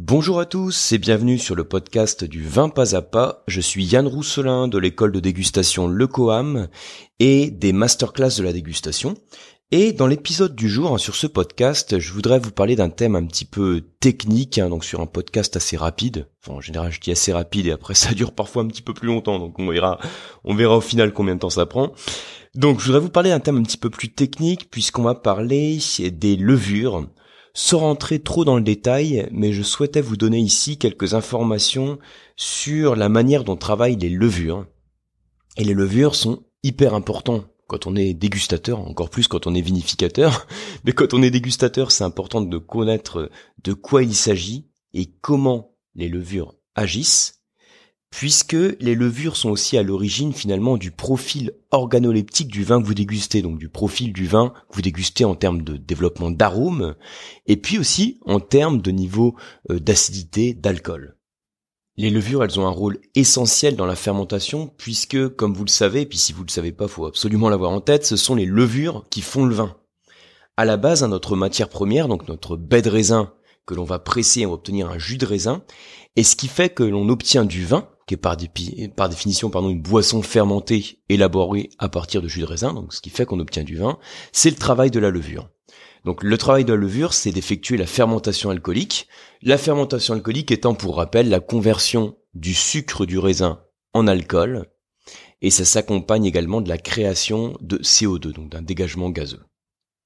Bonjour à tous et bienvenue sur le podcast du vin pas à pas. Je suis Yann Rousselin de l'école de dégustation Le Coam et des masterclass de la dégustation. Et dans l'épisode du jour hein, sur ce podcast, je voudrais vous parler d'un thème un petit peu technique, hein, donc sur un podcast assez rapide. Enfin, en général, je dis assez rapide et après ça dure parfois un petit peu plus longtemps, donc on verra, on verra au final combien de temps ça prend. Donc, je voudrais vous parler d'un thème un petit peu plus technique puisqu'on va parler des levures sans rentrer trop dans le détail, mais je souhaitais vous donner ici quelques informations sur la manière dont travaillent les levures. Et les levures sont hyper importants quand on est dégustateur, encore plus quand on est vinificateur. Mais quand on est dégustateur, c'est important de connaître de quoi il s'agit et comment les levures agissent puisque les levures sont aussi à l'origine finalement du profil organoleptique du vin que vous dégustez, donc du profil du vin que vous dégustez en termes de développement d'arômes, et puis aussi en termes de niveau euh, d'acidité, d'alcool. Les levures, elles ont un rôle essentiel dans la fermentation, puisque, comme vous le savez, et puis si vous le savez pas, faut absolument l'avoir en tête, ce sont les levures qui font le vin. À la base, hein, notre matière première, donc notre baie de raisin, que l'on va presser pour obtenir un jus de raisin, et ce qui fait que l'on obtient du vin, qui est par, par définition pardon, une boisson fermentée élaborée à partir de jus de raisin, donc ce qui fait qu'on obtient du vin, c'est le travail de la levure. Donc le travail de la levure, c'est d'effectuer la fermentation alcoolique. La fermentation alcoolique étant pour rappel la conversion du sucre du raisin en alcool, et ça s'accompagne également de la création de CO2, donc d'un dégagement gazeux.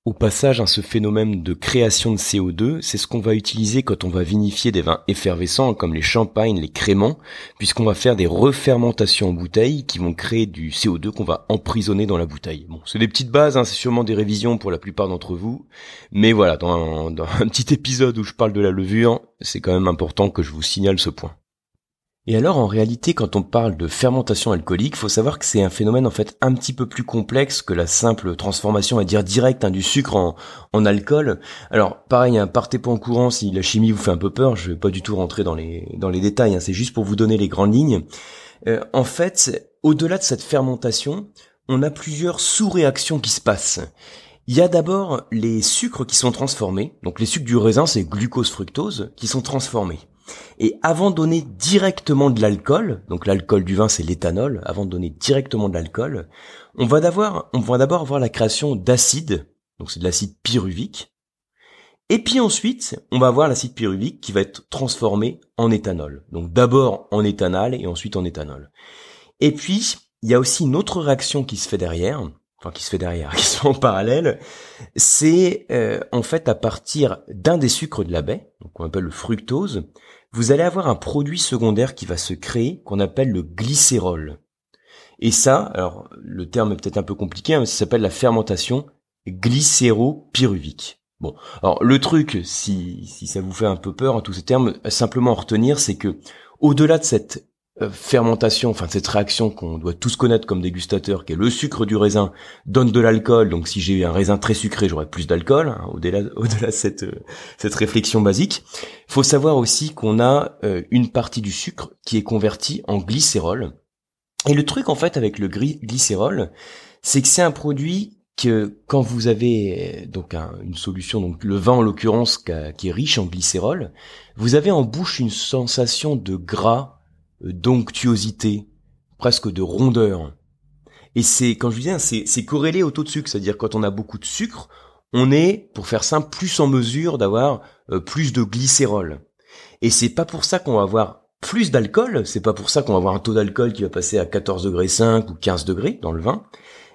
Au passage, hein, ce phénomène de création de CO2, c'est ce qu'on va utiliser quand on va vinifier des vins effervescents comme les champagnes, les créments, puisqu'on va faire des refermentations en bouteille qui vont créer du CO2 qu'on va emprisonner dans la bouteille. Bon, c'est des petites bases, hein, c'est sûrement des révisions pour la plupart d'entre vous, mais voilà, dans dans un petit épisode où je parle de la levure, c'est quand même important que je vous signale ce point. Et alors en réalité quand on parle de fermentation alcoolique, faut savoir que c'est un phénomène en fait un petit peu plus complexe que la simple transformation à dire directe hein, du sucre en, alcool. Alors pareil, hein, partez pas en courant si la chimie vous fait un peu peur, je vais pas du tout rentrer dans les, dans les détails, hein, c'est juste pour vous donner les grandes lignes. Euh, en fait, au-delà de cette fermentation, on a plusieurs sous-réactions qui se passent. Il y a d'abord les sucres qui sont transformés, donc les sucres du raisin c'est glucose-fructose, qui sont transformés. Et avant de donner directement de l'alcool, donc l'alcool du vin c'est l'éthanol, avant de donner directement de l'alcool, on va d'abord, on va d'abord avoir la création d'acide, donc c'est de l'acide pyruvique. Et puis ensuite, on va avoir l'acide pyruvique qui va être transformé en éthanol. Donc d'abord en éthanol et ensuite en éthanol. Et puis, il y a aussi une autre réaction qui se fait derrière, enfin qui se fait derrière, qui se fait en parallèle, c'est euh, en fait à partir d'un des sucres de la baie, donc on appelle le fructose, vous allez avoir un produit secondaire qui va se créer qu'on appelle le glycérol. Et ça, alors le terme est peut-être un peu compliqué, hein, mais ça s'appelle la fermentation glycéropyruvique. Bon, alors le truc, si, ça vous fait un peu peur, hein, tous ces termes, simplement retenir, c'est que au-delà de cette fermentation, enfin cette réaction qu'on doit tous connaître comme dégustateur, qui est le sucre du raisin, donne de l'alcool. Donc si j'ai un raisin très sucré, j'aurai plus d'alcool. Hein, au-delà, au-delà de cette euh, cette réflexion basique, faut savoir aussi qu'on a euh, une partie du sucre qui est convertie en glycérol. Et le truc en fait avec le glycérol, c'est que c'est un produit que quand vous avez donc une solution, donc le vin en l'occurrence qui est riche en glycérol, vous avez en bouche une sensation de gras d'onctuosité, presque de rondeur. Et c'est, quand je disais, c'est, c'est corrélé au taux de sucre, c'est-à-dire quand on a beaucoup de sucre, on est, pour faire simple, plus en mesure d'avoir euh, plus de glycérol. Et c'est pas pour ça qu'on va avoir plus d'alcool, c'est pas pour ça qu'on va avoir un taux d'alcool qui va passer à 14 degrés 5 ou 15 degrés dans le vin,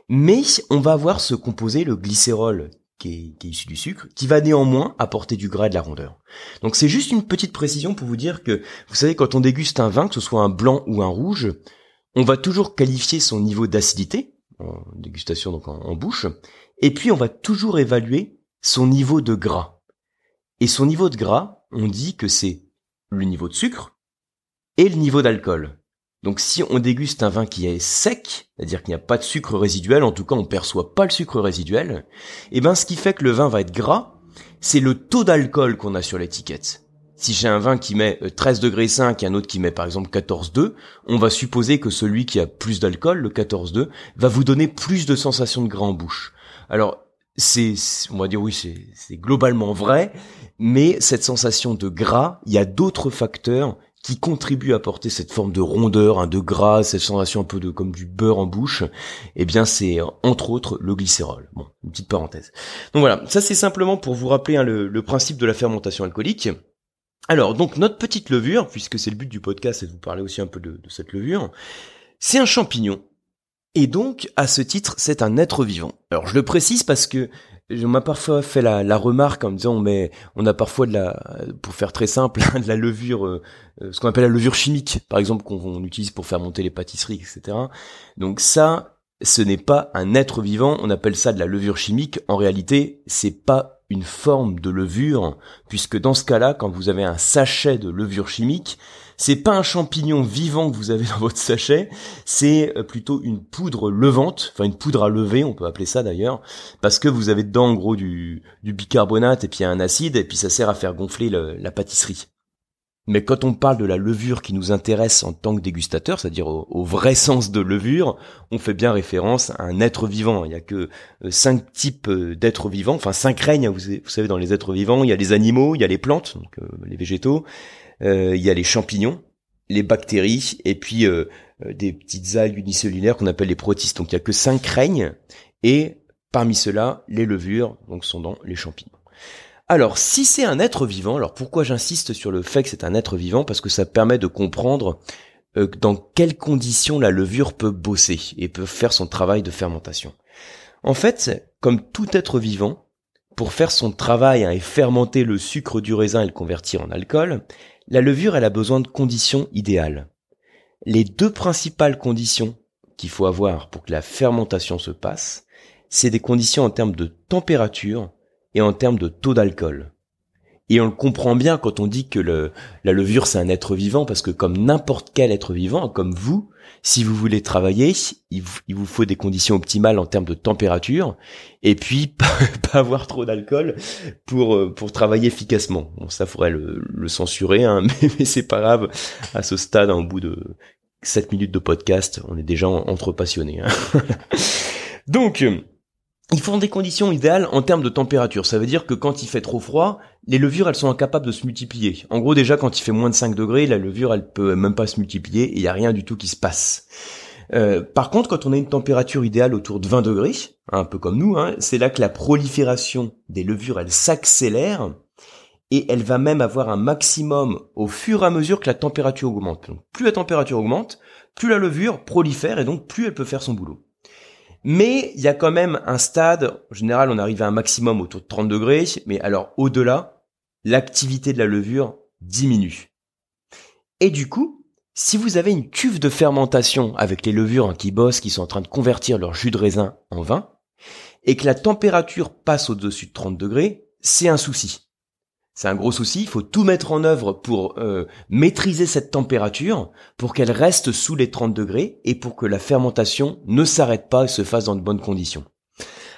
mais on va avoir ce composé, le glycérol, qui est, issu du sucre, qui va néanmoins apporter du gras et de la rondeur. Donc c'est juste une petite précision pour vous dire que, vous savez, quand on déguste un vin, que ce soit un blanc ou un rouge, on va toujours qualifier son niveau d'acidité, en dégustation donc en, bouche, et puis on va toujours évaluer son niveau de gras. Et son niveau de gras, on dit que c'est le niveau de sucre et le niveau d'alcool. Donc si on déguste un vin qui est sec, c'est-à-dire qu'il n'y a pas de sucre résiduel, en tout cas on perçoit pas le sucre résiduel, et eh ben ce qui fait que le vin va être gras, c'est le taux d'alcool qu'on a sur l'étiquette. Si j'ai un vin qui met 13 euh, degrés 5 et un autre qui met par exemple 14,2, on va supposer que celui qui a plus d'alcool, le 14,2, va vous donner plus de sensation de gras en bouche. Alors, c'est, on va dire oui, c'est globalement vrai, mais cette sensation de gras, il y a d'autres facteurs qui contribuent à apporter cette forme de rondeur, hein, de gras, cette sensation un peu de comme du beurre en bouche, eh bien c'est entre autres le glycérol. Bon, une petite parenthèse. Donc voilà, ça c'est simplement pour vous rappeler hein, le, principe de la fermentation alcoolique. Alors donc notre petite levure, puisque c'est le but du podcast, et de vous parler aussi un peu de cette levure, c'est un champignon et donc, à ce titre, c'est un être vivant. Alors, je le précise parce que on m'a parfois fait la, remarque en me disant, mais on a parfois de la, pour faire très simple, de la levure, euh, euh, ce qu'on appelle la levure chimique, par exemple, qu'on utilise pour faire monter les pâtisseries, etc. Donc ça, ce n'est pas un être vivant, on appelle ça de la levure chimique. En réalité, c'est pas une forme de levure, puisque dans ce cas-là, quand vous avez un sachet de levure chimique, c'est pas un champignon vivant que vous avez dans votre sachet, c'est euh, plutôt une poudre levante, enfin une poudre à lever, on peut appeler ça d'ailleurs, parce que vous avez dedans en gros du, bicarbonate et puis un acide, et puis ça sert à faire gonfler la pâtisserie. Mais quand on parle de la levure qui nous intéresse en tant que dégustateur, c'est-à-dire au, vrai sens de levure, on fait bien référence à un être vivant. Il y a que euh, cinq types euh, d'êtres vivants, enfin cinq règnes. Vous, savez, dans les êtres vivants, il y a les animaux, il y a les plantes, donc les végétaux, il y a les champignons, les bactéries et puis euh, euh, des petites algues unicellulaires qu'on appelle les protistes. Donc il y a que cinq règnes et parmi ceux-là, les levures donc sont dans les champignons. Alors, si c'est un être vivant, alors pourquoi j'insiste sur le fait que c'est un être vivant? Parce que ça permet de comprendre dans quelles conditions la levure peut bosser et peut faire son travail de fermentation. En fait, comme tout être vivant, pour faire son travail hein, et fermenter le sucre du raisin et le convertir en alcool, la levure, elle a besoin de conditions idéales. Les deux principales conditions qu'il faut avoir pour que la fermentation se passe, c'est des conditions en termes de température et en termes de taux d'alcool. Et on le comprend bien quand on dit que la levure c'est un être vivant parce que comme n'importe quel être vivant, comme vous, si vous voulez travailler, il vous, faut des conditions optimales en termes de température et puis pas, avoir trop d'alcool pour euh, pour travailler efficacement. Bon, ça faudrait le, censurer, hein, mais, c'est pas grave. À ce stade, au bout de 7 minutes de podcast, on est déjà entre passionnés. Hein. Donc ils font des conditions idéales en termes de température. Ça veut dire que quand il fait trop froid, les levures, elles sont incapables de se multiplier. En gros, déjà, quand il fait moins de 5 degrés, la levure, elle peut même pas se multiplier et il n'y a rien du tout qui se passe. Euh, par contre, quand on a une température idéale autour de 20 degrés, un peu comme nous, hein, c'est là que la prolifération des levures, elle s'accélère et elle va même avoir un maximum au fur et à mesure que la température augmente. Donc, plus la température augmente, plus la levure prolifère et donc plus elle peut faire son boulot. Mais il y a quand même un stade, en général on arrive à un maximum autour de 30 degrés, mais alors au-delà, l'activité de la levure diminue. Et du coup, si vous avez une cuve de fermentation avec les levures qui bossent, qui sont en train de convertir leur jus de raisin en vin, et que la température passe au-dessus de 30 degrés, c'est un souci. C'est un gros souci, il faut tout mettre en œuvre pour euh, maîtriser cette température, pour qu'elle reste sous les 30 degrés et pour que la fermentation ne s'arrête pas et se fasse dans de bonnes conditions.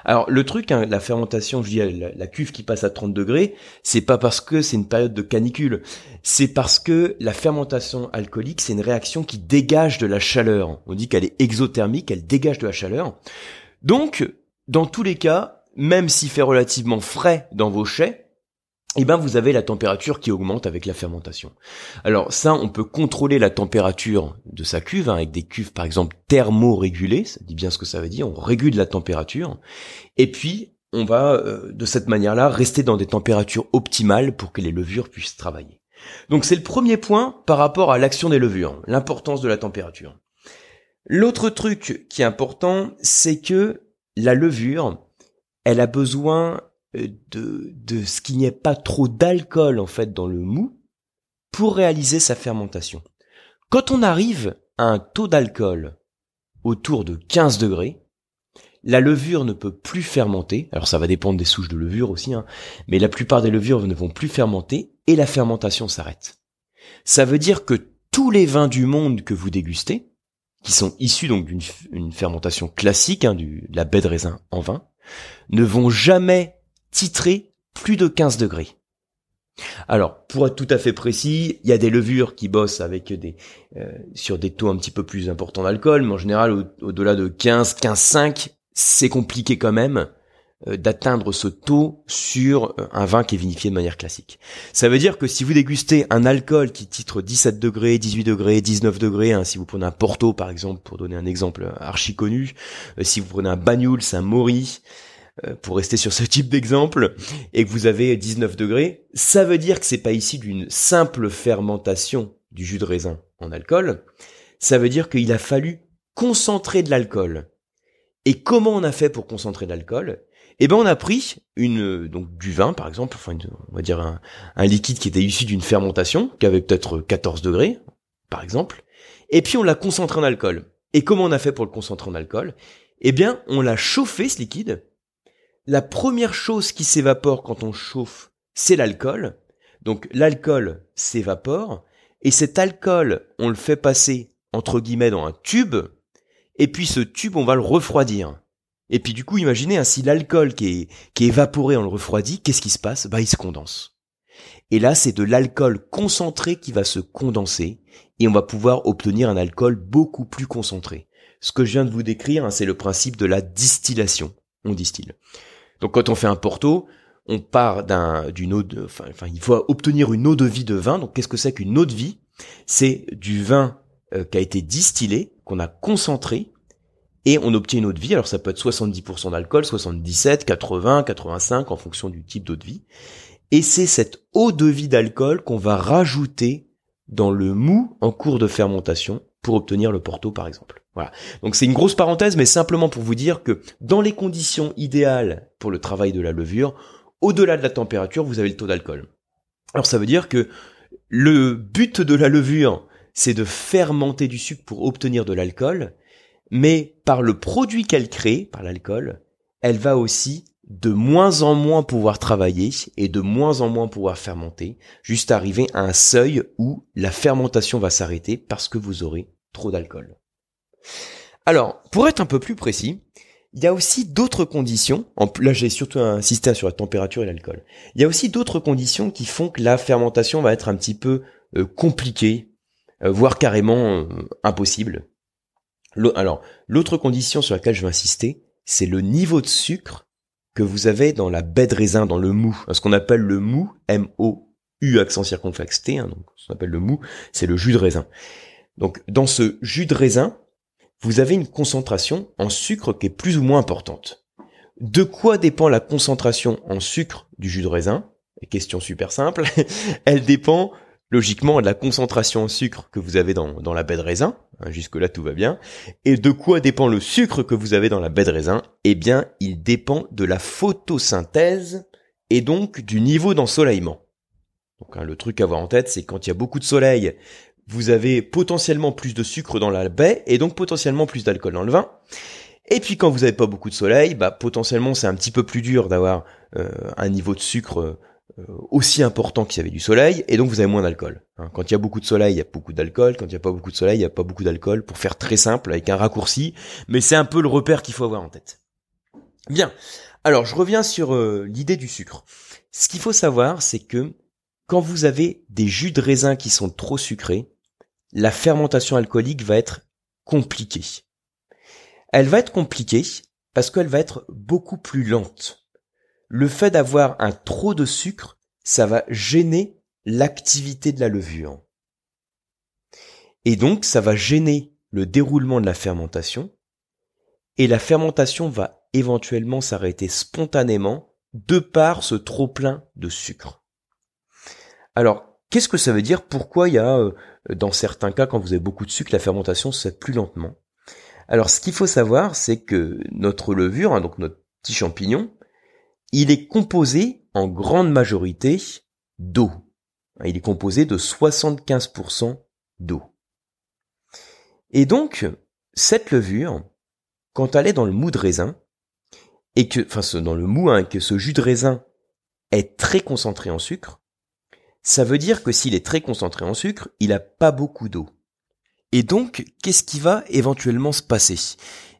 Alors le truc, hein, la fermentation, je dis la, cuve qui passe à 30 degrés, c'est pas parce que c'est une période de canicule, c'est parce que la fermentation alcoolique, c'est une réaction qui dégage de la chaleur. On dit qu'elle est exothermique, elle dégage de la chaleur. Donc, dans tous les cas, même s'il fait relativement frais dans vos chais, eh ben vous avez la température qui augmente avec la fermentation. Alors ça, on peut contrôler la température de sa cuve hein, avec des cuves par exemple thermorégulées, ça dit bien ce que ça veut dire, on régule la température, et puis on va euh, de cette manière-là rester dans des températures optimales pour que les levures puissent travailler. Donc c'est le premier point par rapport à l'action des levures, l'importance de la température. L'autre truc qui est important, c'est que la levure, elle a besoin de, de ce qu'il n'y ait pas trop d'alcool en fait dans le mou pour réaliser sa fermentation. Quand on arrive à un taux d'alcool autour de 15 degrés, la levure ne peut plus fermenter. Alors ça va dépendre des souches de levure aussi, hein, mais la plupart des levures ne vont plus fermenter et la fermentation s'arrête. Ça veut dire que tous les vins du monde que vous dégustez, qui sont issus donc d'une fermentation classique, hein, du, de la baie de raisin en vin, ne vont jamais titré plus de 15 degrés. Alors, pour être tout à fait précis, il y a des levures qui bossent avec des euh, sur des taux un petit peu plus importants d'alcool, mais en général, au-delà de 15, 15,5, c'est compliqué quand même. euh, d'atteindre ce taux sur euh, un vin qui est vinifié de manière classique. Ça veut dire que si vous dégustez un alcool qui titre 17 degrés, 18 degrés, 19 degrés, hein, si vous prenez un Porto par exemple, pour donner un exemple archi connu, euh, si vous prenez un Banyuls, un Mori, pour rester sur ce type d'exemple, et que vous avez 19 degrés, ça veut dire que c'est pas ici d'une simple fermentation du jus de raisin en alcool, ça veut dire qu'il a fallu concentrer de l'alcool. Et comment on a fait pour concentrer de l'alcool? Eh ben on a pris une donc du vin par exemple, enfin on va dire un, un liquide qui était issu d'une fermentation qui avait peut-être 14 degrés par exemple, et puis on l'a concentré en alcool. Et comment on a fait pour le concentrer en alcool? Eh bien, on l'a chauffé ce liquide. La première chose qui s'évapore quand on chauffe, c'est l'alcool. Donc l'alcool s'évapore et cet alcool, on le fait passer entre guillemets dans un tube et puis ce tube, on va le refroidir. Et puis du coup, imaginez, hein, si l'alcool qui est, qui évaporé, on le refroidit, qu'est-ce qui se passe? Bah, il se condense. Et là, c'est de l'alcool concentré qui va se condenser, et on va pouvoir obtenir un alcool beaucoup plus concentré. Ce que je viens de vous décrire, hein, c'est le principe de la distillation. On distille. Donc quand on fait un porto, on part d'un, d'une eau de, enfin, enfin, il faut obtenir une eau de vie de vin. Donc qu'est-ce que c'est qu'une eau de vie? C'est du vin euh, qui a été distillé, qu'on a concentré, et on obtient une eau de vie. Alors ça peut être 70% d'alcool, 77, 80, 85 en fonction du type d'eau de vie. Et c'est cette eau de vie d'alcool qu'on va rajouter dans le mou en cours de fermentation pour obtenir le porto par exemple. Voilà. Donc c'est une grosse parenthèse mais simplement pour vous dire que dans les conditions idéales pour le travail de la levure, au-delà de la température, vous avez le taux d'alcool. Alors ça veut dire que le but de la levure, c'est de fermenter du sucre pour obtenir de l'alcool mais par le produit qu'elle crée, par l'alcool, elle va aussi de moins en moins pouvoir travailler et de moins en moins pouvoir fermenter, juste arriver à un seuil où la fermentation va s'arrêter parce que vous aurez trop d'alcool. Alors, pour être un peu plus précis, il y a aussi d'autres conditions, là j'ai surtout insisté sur la température et l'alcool, il y a aussi d'autres conditions qui font que la fermentation va être un petit peu euh, compliquée, euh, voire carrément euh, impossible. Alors, l'autre condition sur laquelle je veux insister, c'est le niveau de sucre que vous avez dans la baie de raisin, dans le mou. Ce qu'on appelle le mou, M-O-U accent circonflexe T, hein, donc ce qu'on appelle le mou, c'est le jus de raisin. Donc, dans ce jus de raisin, vous avez une concentration en sucre qui est plus ou moins importante. De quoi dépend la concentration en sucre du jus de raisin? Question super simple. Elle dépend logiquement de la concentration en sucre que vous avez dans, la baie de raisin, hein, jusque-là tout va bien, et de quoi dépend le sucre que vous avez dans la baie de raisin? Eh bien, il dépend de la photosynthèse et donc du niveau d'ensoleillement. Donc hein, le truc à avoir en tête, c'est quand il y a beaucoup de soleil, vous avez potentiellement plus de sucre dans la baie et donc potentiellement plus d'alcool dans le vin. Et puis quand vous n'avez pas beaucoup de soleil, bah potentiellement c'est un petit peu plus dur d'avoir euh, un niveau de sucre euh, aussi important qu'il y avait du soleil, et donc vous avez moins d'alcool. Hein. Quand il y a beaucoup de soleil, il y a beaucoup d'alcool. Quand il n'y a pas beaucoup de soleil, il n'y a pas beaucoup d'alcool. Pour faire très simple, avec un raccourci, mais c'est un peu le repère qu'il faut avoir en tête. Bien. Alors, je reviens sur euh, l'idée du sucre. Ce qu'il faut savoir, c'est que quand vous avez des jus de raisin qui sont trop sucrés, la fermentation alcoolique va être compliquée. Elle va être compliquée parce qu'elle va être beaucoup plus lente le fait d'avoir un trop de sucre, ça va gêner l'activité de la levure. Et donc, ça va gêner le déroulement de la fermentation, et la fermentation va éventuellement s'arrêter spontanément de par ce trop plein de sucre. Alors, qu'est-ce que ça veut dire? Pourquoi il y a, euh, dans certains cas, quand vous avez beaucoup de sucre, la fermentation se fait plus lentement Alors, ce qu'il faut savoir, c'est que notre levure, hein, donc notre petit champignon, il est composé en grande majorité d'eau. Il est composé de 75% d'eau. Et donc, cette levure, quand elle est dans le mou de raisin, et que, enfin, dans le mou, hein, que ce jus de raisin est très concentré en sucre, ça veut dire que s'il est très concentré en sucre, il n'a pas beaucoup d'eau. Et donc, qu'est-ce qui va éventuellement se passer?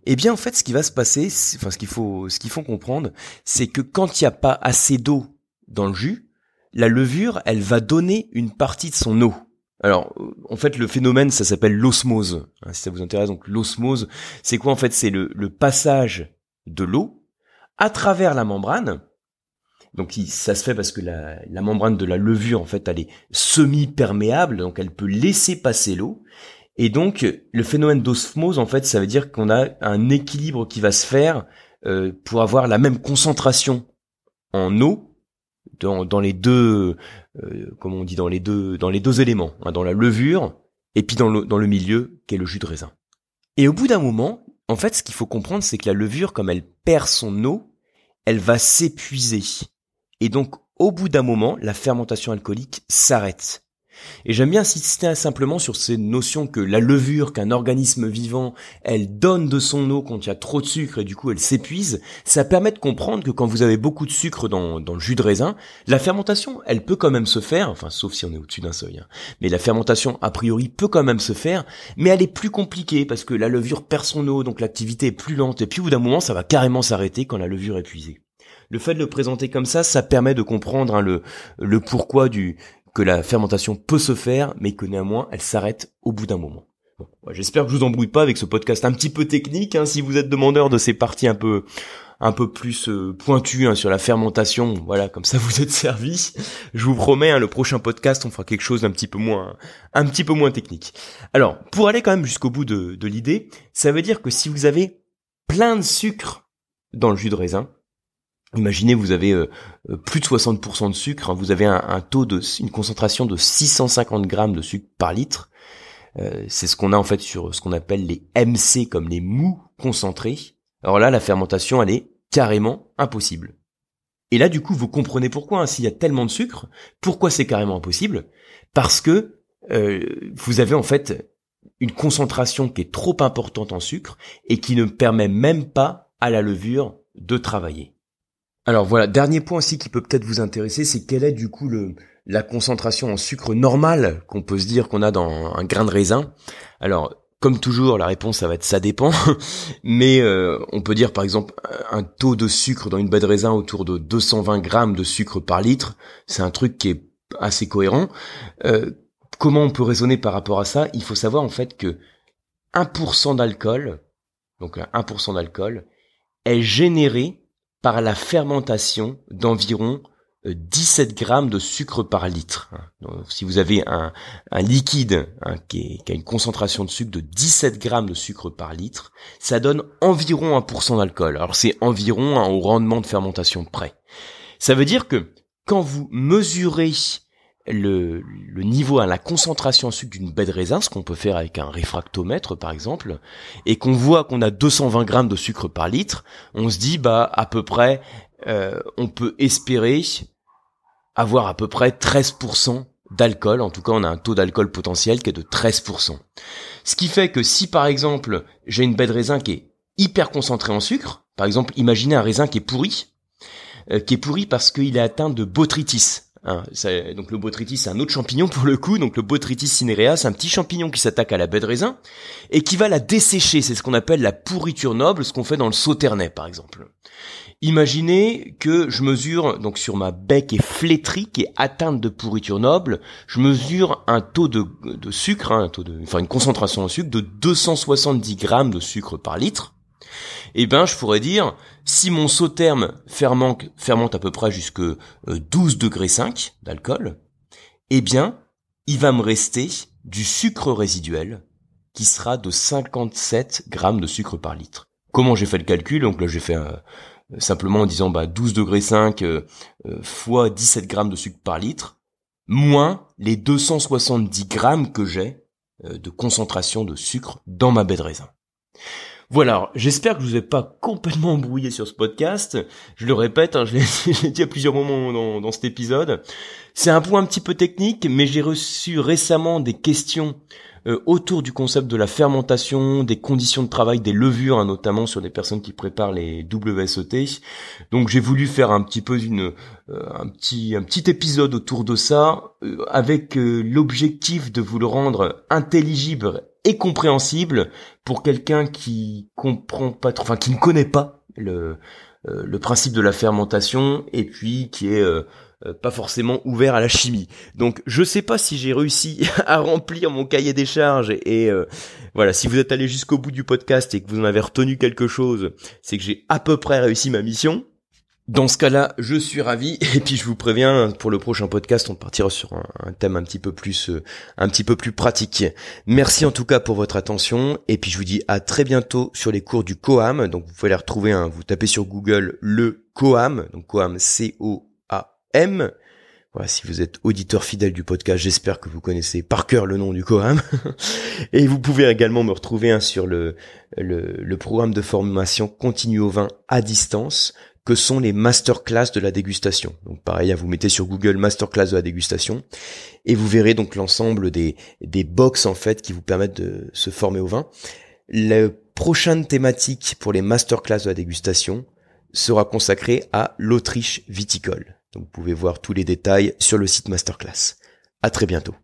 Eh bien, en fait, ce qui va se passer, enfin, ce qu'il faut, ce comprendre, c'est que quand il n'y a pas assez d'eau dans le jus, la levure, elle va donner une partie de son eau. Alors, en fait, le phénomène, ça s'appelle l'osmose. Hein, si ça vous intéresse, donc l'osmose, c'est quoi en fait? C'est le passage de l'eau à travers la membrane. Donc ça se fait parce que la, membrane de la levure en fait elle est semi-perméable, donc elle peut laisser passer l'eau. Et donc le phénomène d'osmose en fait ça veut dire qu'on a un équilibre qui va se faire euh, pour avoir la même concentration en eau dans, dans les deux, euh, comme on dit dans les deux, dans les deux éléments, hein, dans la levure et puis dans le, dans le milieu qui est le jus de raisin. Et au bout d'un moment, en fait, ce qu'il faut comprendre, c'est que la levure, comme elle perd son eau, elle va s'épuiser. Et donc, au bout d'un moment, la fermentation alcoolique s'arrête. Et j'aime bien insister simplement sur ces notions que la levure qu'un organisme vivant, elle donne de son eau quand il y a trop de sucre et du coup elle s'épuise, ça permet de comprendre que quand vous avez beaucoup de sucre dans, le jus de raisin, la fermentation, elle peut quand même se faire, enfin sauf si on est au-dessus d'un seuil, hein. mais la fermentation a priori peut quand même se faire, mais elle est plus compliquée parce que la levure perd son eau, donc l'activité est plus lente, et puis au bout d'un moment ça va carrément s'arrêter quand la levure est épuisée le fait de le présenter comme ça, ça permet de comprendre hein, le, pourquoi du, que la fermentation peut se faire, mais que néanmoins elle s'arrête au bout d'un moment. Bon, J'espère que je vous embrouille pas avec ce podcast un petit peu technique. Hein, si vous êtes demandeur de ces parties un peu un peu plus euh, pointues hein, sur la fermentation, voilà, comme ça vous êtes servi. Je vous promets, hein, le prochain podcast, on fera quelque chose d'un petit peu moins un petit peu moins technique. Alors, pour aller quand même jusqu'au bout de l'idée, ça veut dire que si vous avez plein de sucre dans le jus de raisin, Imaginez, vous avez euh, euh, plus de 60% de sucre, hein, vous avez un, taux de, une concentration de 650 grammes de sucre par litre. Euh, c'est ce qu'on a en fait sur ce qu'on appelle les MC comme les mous concentrés. Alors là, la fermentation, elle est carrément impossible. Et là, du coup, vous comprenez pourquoi, hein, s'il y a tellement de sucre, pourquoi c'est carrément impossible? Parce que vous avez en fait une concentration qui est trop importante en sucre et qui ne permet même pas à la levure de travailler. Alors voilà, dernier point aussi qui peut peut-être vous intéresser, c'est quelle est du coup le, la concentration en sucre normale qu'on peut se dire qu'on a dans un grain de raisin. Alors comme toujours, la réponse ça va être ça dépend, mais euh, on peut dire par exemple un taux de sucre dans une baie de raisin autour de 220 grammes de sucre par litre, c'est un truc qui est assez cohérent. Euh, comment on peut raisonner par rapport à ça? Il faut savoir en fait que 1% d'alcool, donc 1% d'alcool, est généré par la fermentation d'environ 17 euh, grammes de sucre par litre. si vous avez un, liquide hein, qui, a une concentration de sucre de 17 grammes de sucre par litre, ça donne environ 1% d'alcool. Alors c'est environ au rendement de fermentation près. Ça veut dire que quand vous mesurez le, niveau, à la concentration en sucre d'une baie de raisin, ce qu'on peut faire avec un réfractomètre par exemple, et qu'on voit qu'on a 220 grammes de sucre par litre, on se dit bah à peu près, euh, on peut espérer avoir à peu près 13% d'alcool. En tout cas, on a un taux d'alcool potentiel qui est de 13%. Ce qui fait que si par exemple j'ai une baie de raisin qui est hyper concentrée en sucre, par exemple, imaginez un raisin qui est pourri, euh, qui est pourri parce qu'il est atteint de botrytis. Hein, donc le botrytis, c'est un autre champignon pour le coup. Donc le botrytis cinerea, c'est un petit champignon qui s'attaque à la baie de raisin et qui va la dessécher. C'est ce qu'on appelle la pourriture noble, ce qu'on fait dans le sauternais par exemple. Imaginez que je mesure, donc sur ma baie qui est flétrie, qui est atteinte de pourriture noble, je mesure un taux de, sucre, hein, un taux de, enfin une concentration en sucre de 270 grammes de sucre par litre eh ben je pourrais dire si mon sauterne fermente, fermente à peu près jusque 12 euh, degrés 5 d'alcool, eh bien il va me rester du sucre résiduel qui sera de 57 grammes de sucre par litre. Comment j'ai fait le calcul? Donc là j'ai fait euh, simplement en disant bah 12 degrés 5 euh, fois 17 grammes de sucre par litre moins les 270 grammes que j'ai de concentration de sucre dans ma baie de raisin. Voilà, j'espère que je vous ai pas complètement embrouillé sur ce podcast. Je le répète, hein, je l'ai dit à plusieurs moments dans, dans cet épisode. C'est un point un petit peu technique, mais j'ai reçu récemment des questions euh, autour du concept de la fermentation, des conditions de travail, des levures, hein, notamment sur des personnes qui préparent les WSET. Donc j'ai voulu faire un petit peu une, euh, un petit, épisode autour de ça, euh, avec l'objectif de vous le rendre intelligible et compréhensible pour quelqu'un qui comprend pas trop, enfin qui ne connaît pas le, le principe de la fermentation et puis qui est euh, pas forcément ouvert à la chimie. Donc je sais pas si j'ai réussi à remplir mon cahier des charges et euh, voilà, si vous êtes allé jusqu'au bout du podcast et que vous en avez retenu quelque chose, c'est que j'ai à peu près réussi ma mission. Dans ce cas-là, je suis ravi et puis je vous préviens pour le prochain podcast, on partira sur un, thème un petit peu plus euh, un petit peu plus pratique. Merci en tout cas pour votre attention et puis je vous dis à très bientôt sur les cours du Coam. Donc vous pouvez les retrouver hein, vous tapez sur Google le Coam, donc Coam C O A M. Voilà, si vous êtes auditeur fidèle du podcast, j'espère que vous connaissez par cœur le nom du Coam. et vous pouvez également me retrouver hein, sur le, le, le programme de formation continue au vin à distance que sont les masterclass de la dégustation. Donc pareil, hein, vous mettez sur Google masterclass de la dégustation et vous verrez donc l'ensemble des, des box en fait qui vous permettent de se former au vin. La prochaine thématique pour les masterclass de la dégustation sera consacrée à l'Autriche viticole. Donc vous pouvez voir tous les détails sur le site masterclass. À très bientôt.